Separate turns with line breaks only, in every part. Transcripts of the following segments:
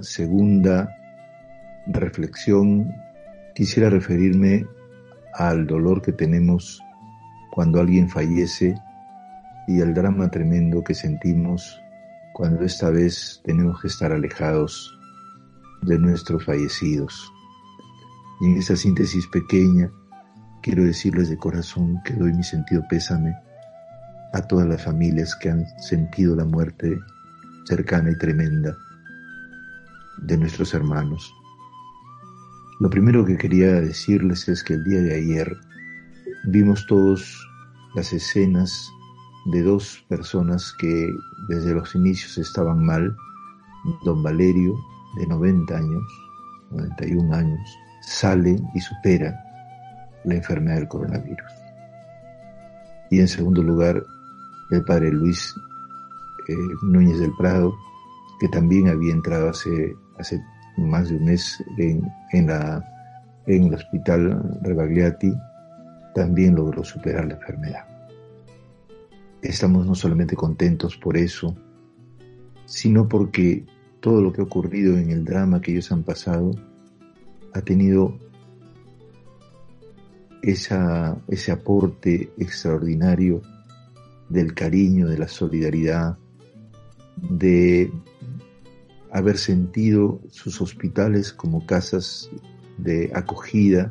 segunda reflexión quisiera referirme al dolor que tenemos cuando alguien fallece y al drama tremendo que sentimos cuando esta vez tenemos que estar alejados de nuestros fallecidos. Y en esta síntesis pequeña quiero decirles de corazón que doy mi sentido pésame a todas las familias que han sentido la muerte cercana y tremenda de nuestros hermanos. Lo primero que quería decirles es que el día de ayer vimos todos las escenas de dos personas que desde los inicios estaban mal. Don Valerio, de 90 años, 91 años, sale y supera la enfermedad del coronavirus. Y en segundo lugar, el padre Luis eh, Núñez del Prado, que también había entrado hace, hace más de un mes en, en, la, en el hospital Rebagliati, también logró superar la enfermedad. Estamos no solamente contentos por eso, sino porque todo lo que ha ocurrido en el drama que ellos han pasado ha tenido ese aporte extraordinario del cariño, de la solidaridad, de haber sentido sus hospitales como casas de acogida,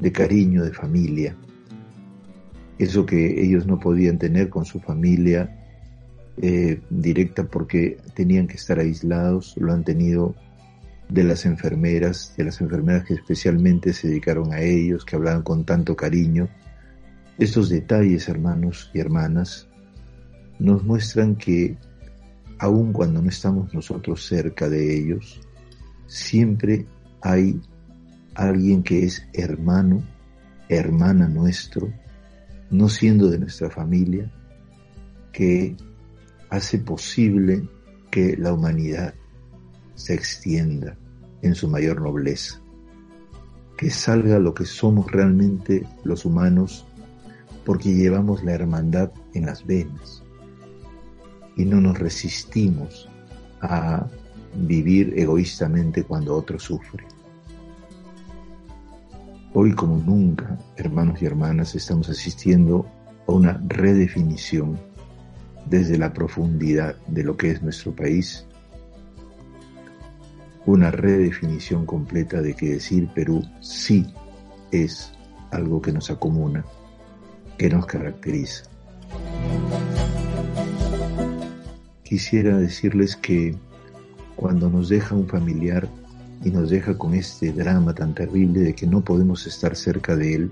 de cariño, de familia. Eso que ellos no podían tener con su familia eh, directa porque tenían que estar aislados, lo han tenido de las enfermeras, de las enfermeras que especialmente se dedicaron a ellos, que hablaban con tanto cariño. Estos detalles, hermanos y hermanas, nos muestran que aun cuando no estamos nosotros cerca de ellos, siempre hay alguien que es hermano, hermana nuestro, no siendo de nuestra familia, que hace posible que la humanidad se extienda en su mayor nobleza, que salga lo que somos realmente los humanos porque llevamos la hermandad en las venas y no nos resistimos a vivir egoístamente cuando otro sufre. Hoy como nunca, hermanos y hermanas, estamos asistiendo a una redefinición desde la profundidad de lo que es nuestro país, una redefinición completa de que decir Perú sí es algo que nos acomuna, que nos caracteriza. Quisiera decirles que cuando nos deja un familiar y nos deja con este drama tan terrible de que no podemos estar cerca de él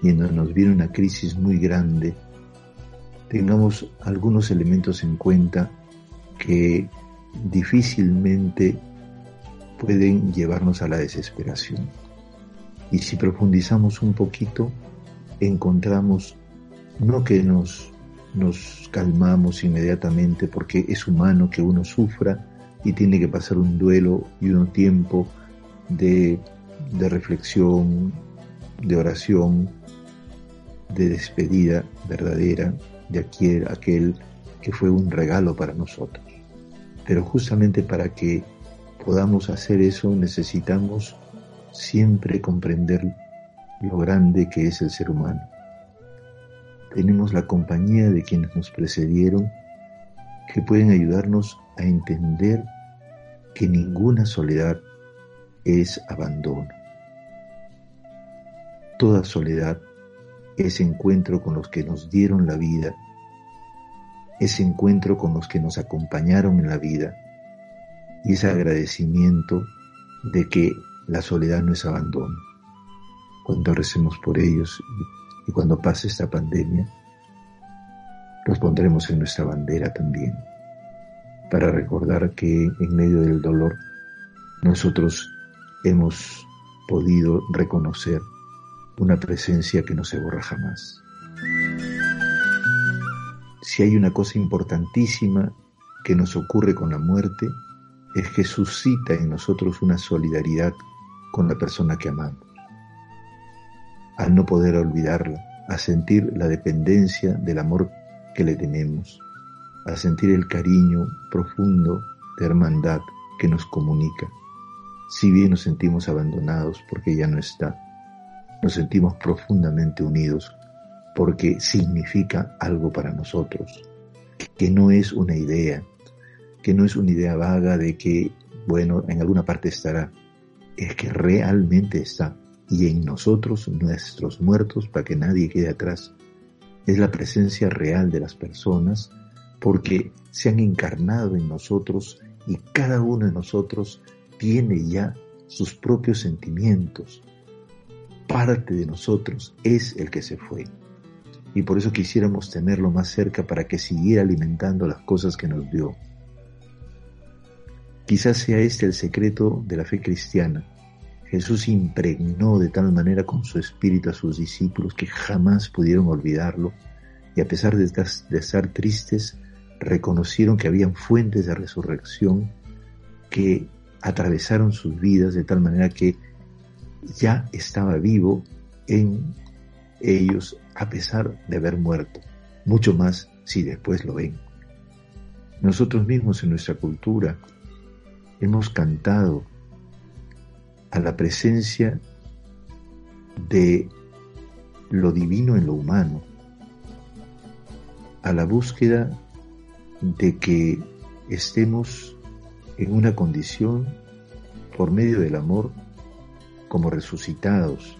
y nos viene una crisis muy grande, tengamos algunos elementos en cuenta que difícilmente pueden llevarnos a la desesperación. Y si profundizamos un poquito, encontramos no que nos, nos calmamos inmediatamente porque es humano que uno sufra y tiene que pasar un duelo y un tiempo de, de reflexión, de oración, de despedida verdadera de aquel, aquel que fue un regalo para nosotros. Pero justamente para que podamos hacer eso necesitamos siempre comprender lo grande que es el ser humano. Tenemos la compañía de quienes nos precedieron que pueden ayudarnos a entender que ninguna soledad es abandono. Toda soledad ese encuentro con los que nos dieron la vida, ese encuentro con los que nos acompañaron en la vida y ese agradecimiento de que la soledad no es abandono. Cuando recemos por ellos y cuando pase esta pandemia, los pondremos en nuestra bandera también, para recordar que en medio del dolor nosotros hemos podido reconocer una presencia que no se borra jamás. Si hay una cosa importantísima que nos ocurre con la muerte, es que suscita en nosotros una solidaridad con la persona que amamos. Al no poder olvidarla, a sentir la dependencia del amor que le tenemos, a sentir el cariño profundo de hermandad que nos comunica. Si bien nos sentimos abandonados porque ya no está, nos sentimos profundamente unidos porque significa algo para nosotros, que no es una idea, que no es una idea vaga de que, bueno, en alguna parte estará, es que realmente está y en nosotros, nuestros muertos, para que nadie quede atrás. Es la presencia real de las personas porque se han encarnado en nosotros y cada uno de nosotros tiene ya sus propios sentimientos. Parte de nosotros es el que se fue. Y por eso quisiéramos tenerlo más cerca para que siguiera alimentando las cosas que nos dio. Quizás sea este el secreto de la fe cristiana. Jesús impregnó de tal manera con su espíritu a sus discípulos que jamás pudieron olvidarlo y a pesar de estar, tristes, reconocieron que habían fuentes de resurrección que atravesaron sus vidas de tal manera que ya estaba vivo en ellos a pesar de haber muerto, mucho más si después lo ven. Nosotros mismos en nuestra cultura hemos cantado a la presencia de lo divino en lo humano, a la búsqueda de que estemos en una condición por medio del amor como resucitados.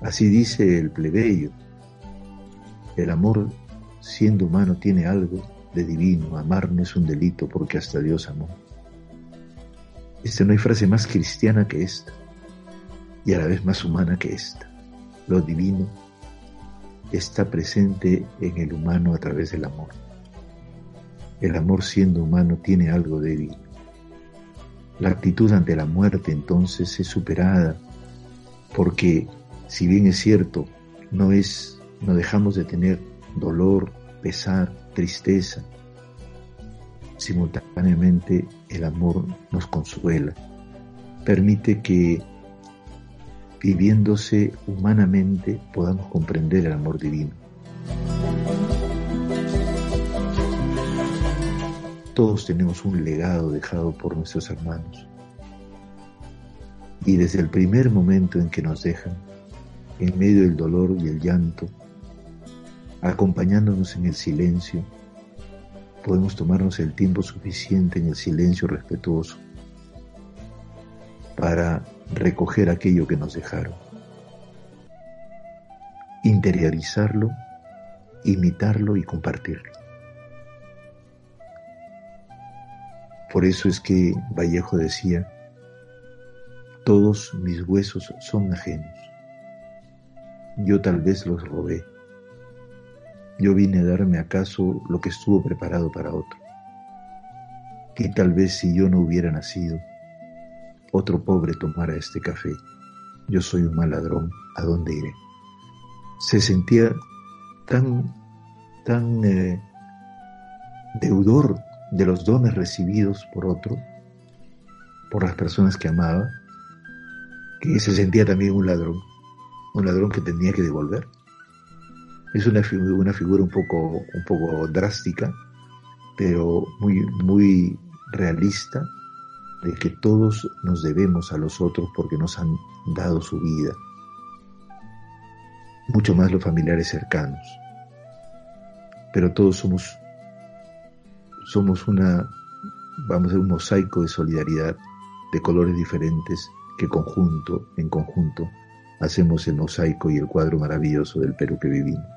Así dice el plebeyo. El amor siendo humano tiene algo de divino. Amar no es un delito porque hasta Dios amó. Esta no hay frase más cristiana que esta y a la vez más humana que esta. Lo divino está presente en el humano a través del amor. El amor siendo humano tiene algo de divino. La actitud ante la muerte entonces es superada porque si bien es cierto, no es no dejamos de tener dolor, pesar, tristeza, simultáneamente el amor nos consuela, permite que viviéndose humanamente podamos comprender el amor divino. Todos tenemos un legado dejado por nuestros hermanos. Y desde el primer momento en que nos dejan, en medio del dolor y el llanto, acompañándonos en el silencio, podemos tomarnos el tiempo suficiente en el silencio respetuoso para recoger aquello que nos dejaron, interiorizarlo, imitarlo y compartirlo. Por eso es que Vallejo decía, todos mis huesos son ajenos. Yo tal vez los robé yo vine a darme acaso lo que estuvo preparado para otro. Que tal vez si yo no hubiera nacido, otro pobre tomara este café. Yo soy un mal ladrón, ¿a dónde iré? Se sentía tan, tan eh, deudor de los dones recibidos por otro, por las personas que amaba, que se sentía también un ladrón, un ladrón que tenía que devolver. Es una, una figura un poco, un poco drástica, pero muy, muy realista, de que todos nos debemos a los otros porque nos han dado su vida. Mucho más los familiares cercanos. Pero todos somos, somos una, vamos a un mosaico de solidaridad, de colores diferentes, que conjunto, en conjunto, hacemos el mosaico y el cuadro maravilloso del Perú que vivimos.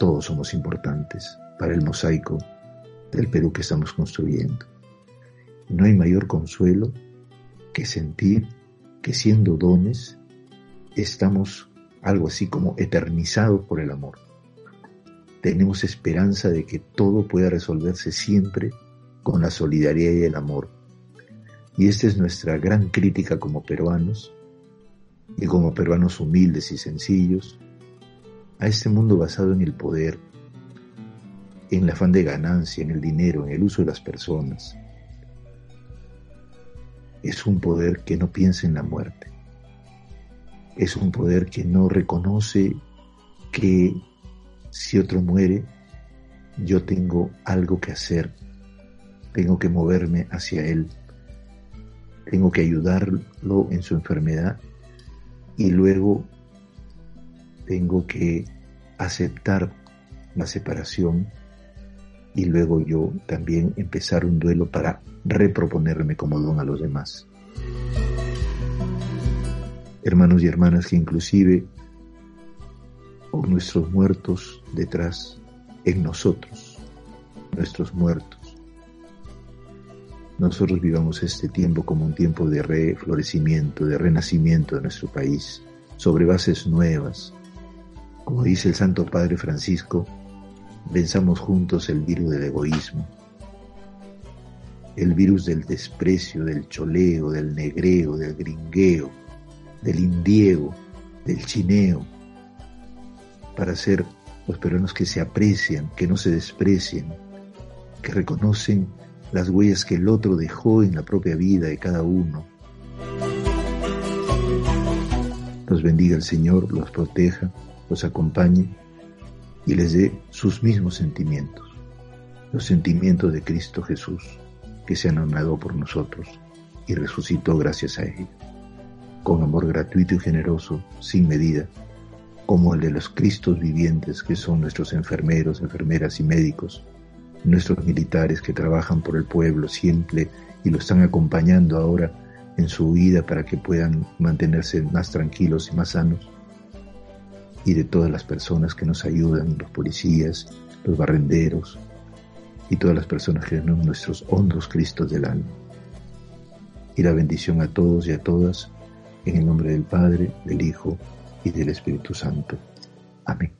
Todos somos importantes para el mosaico del Perú que estamos construyendo. No hay mayor consuelo que sentir que siendo dones, estamos algo así como eternizados por el amor. Tenemos esperanza de que todo pueda resolverse siempre con la solidaridad y el amor. Y esta es nuestra gran crítica como peruanos, y como peruanos humildes y sencillos, a este mundo basado en el poder, en el afán de ganancia, en el dinero, en el uso de las personas. Es un poder que no piensa en la muerte. Es un poder que no reconoce que si otro muere, yo tengo algo que hacer, tengo que moverme hacia él, tengo que ayudarlo en su enfermedad y luego tengo que aceptar la separación y luego yo también empezar un duelo para reproponerme como don a los demás. Hermanos y hermanas que inclusive con nuestros muertos detrás en nosotros, nuestros muertos. Nosotros vivamos este tiempo como un tiempo de reflorecimiento, de renacimiento de nuestro país, sobre bases nuevas. Como dice el Santo Padre Francisco, Venzamos juntos el virus del egoísmo, el virus del desprecio, del choleo, del negreo, del gringueo, del indiego, del chineo, para ser los peruanos que se aprecian, que no se desprecian, que reconocen las huellas que el otro dejó en la propia vida de cada uno. Los bendiga el Señor, los proteja, los acompañe y les dé sus mismos sentimientos, los sentimientos de Cristo Jesús, que se anonadó por nosotros y resucitó gracias a Él, con amor gratuito y generoso, sin medida, como el de los Cristos vivientes que son nuestros enfermeros, enfermeras y médicos, nuestros militares que trabajan por el pueblo siempre y lo están acompañando ahora en su vida para que puedan mantenerse más tranquilos y más sanos y de todas las personas que nos ayudan, los policías, los barrenderos y todas las personas que son nuestros hondos Cristos del alma. Y la bendición a todos y a todas en el nombre del Padre, del Hijo y del Espíritu Santo. Amén.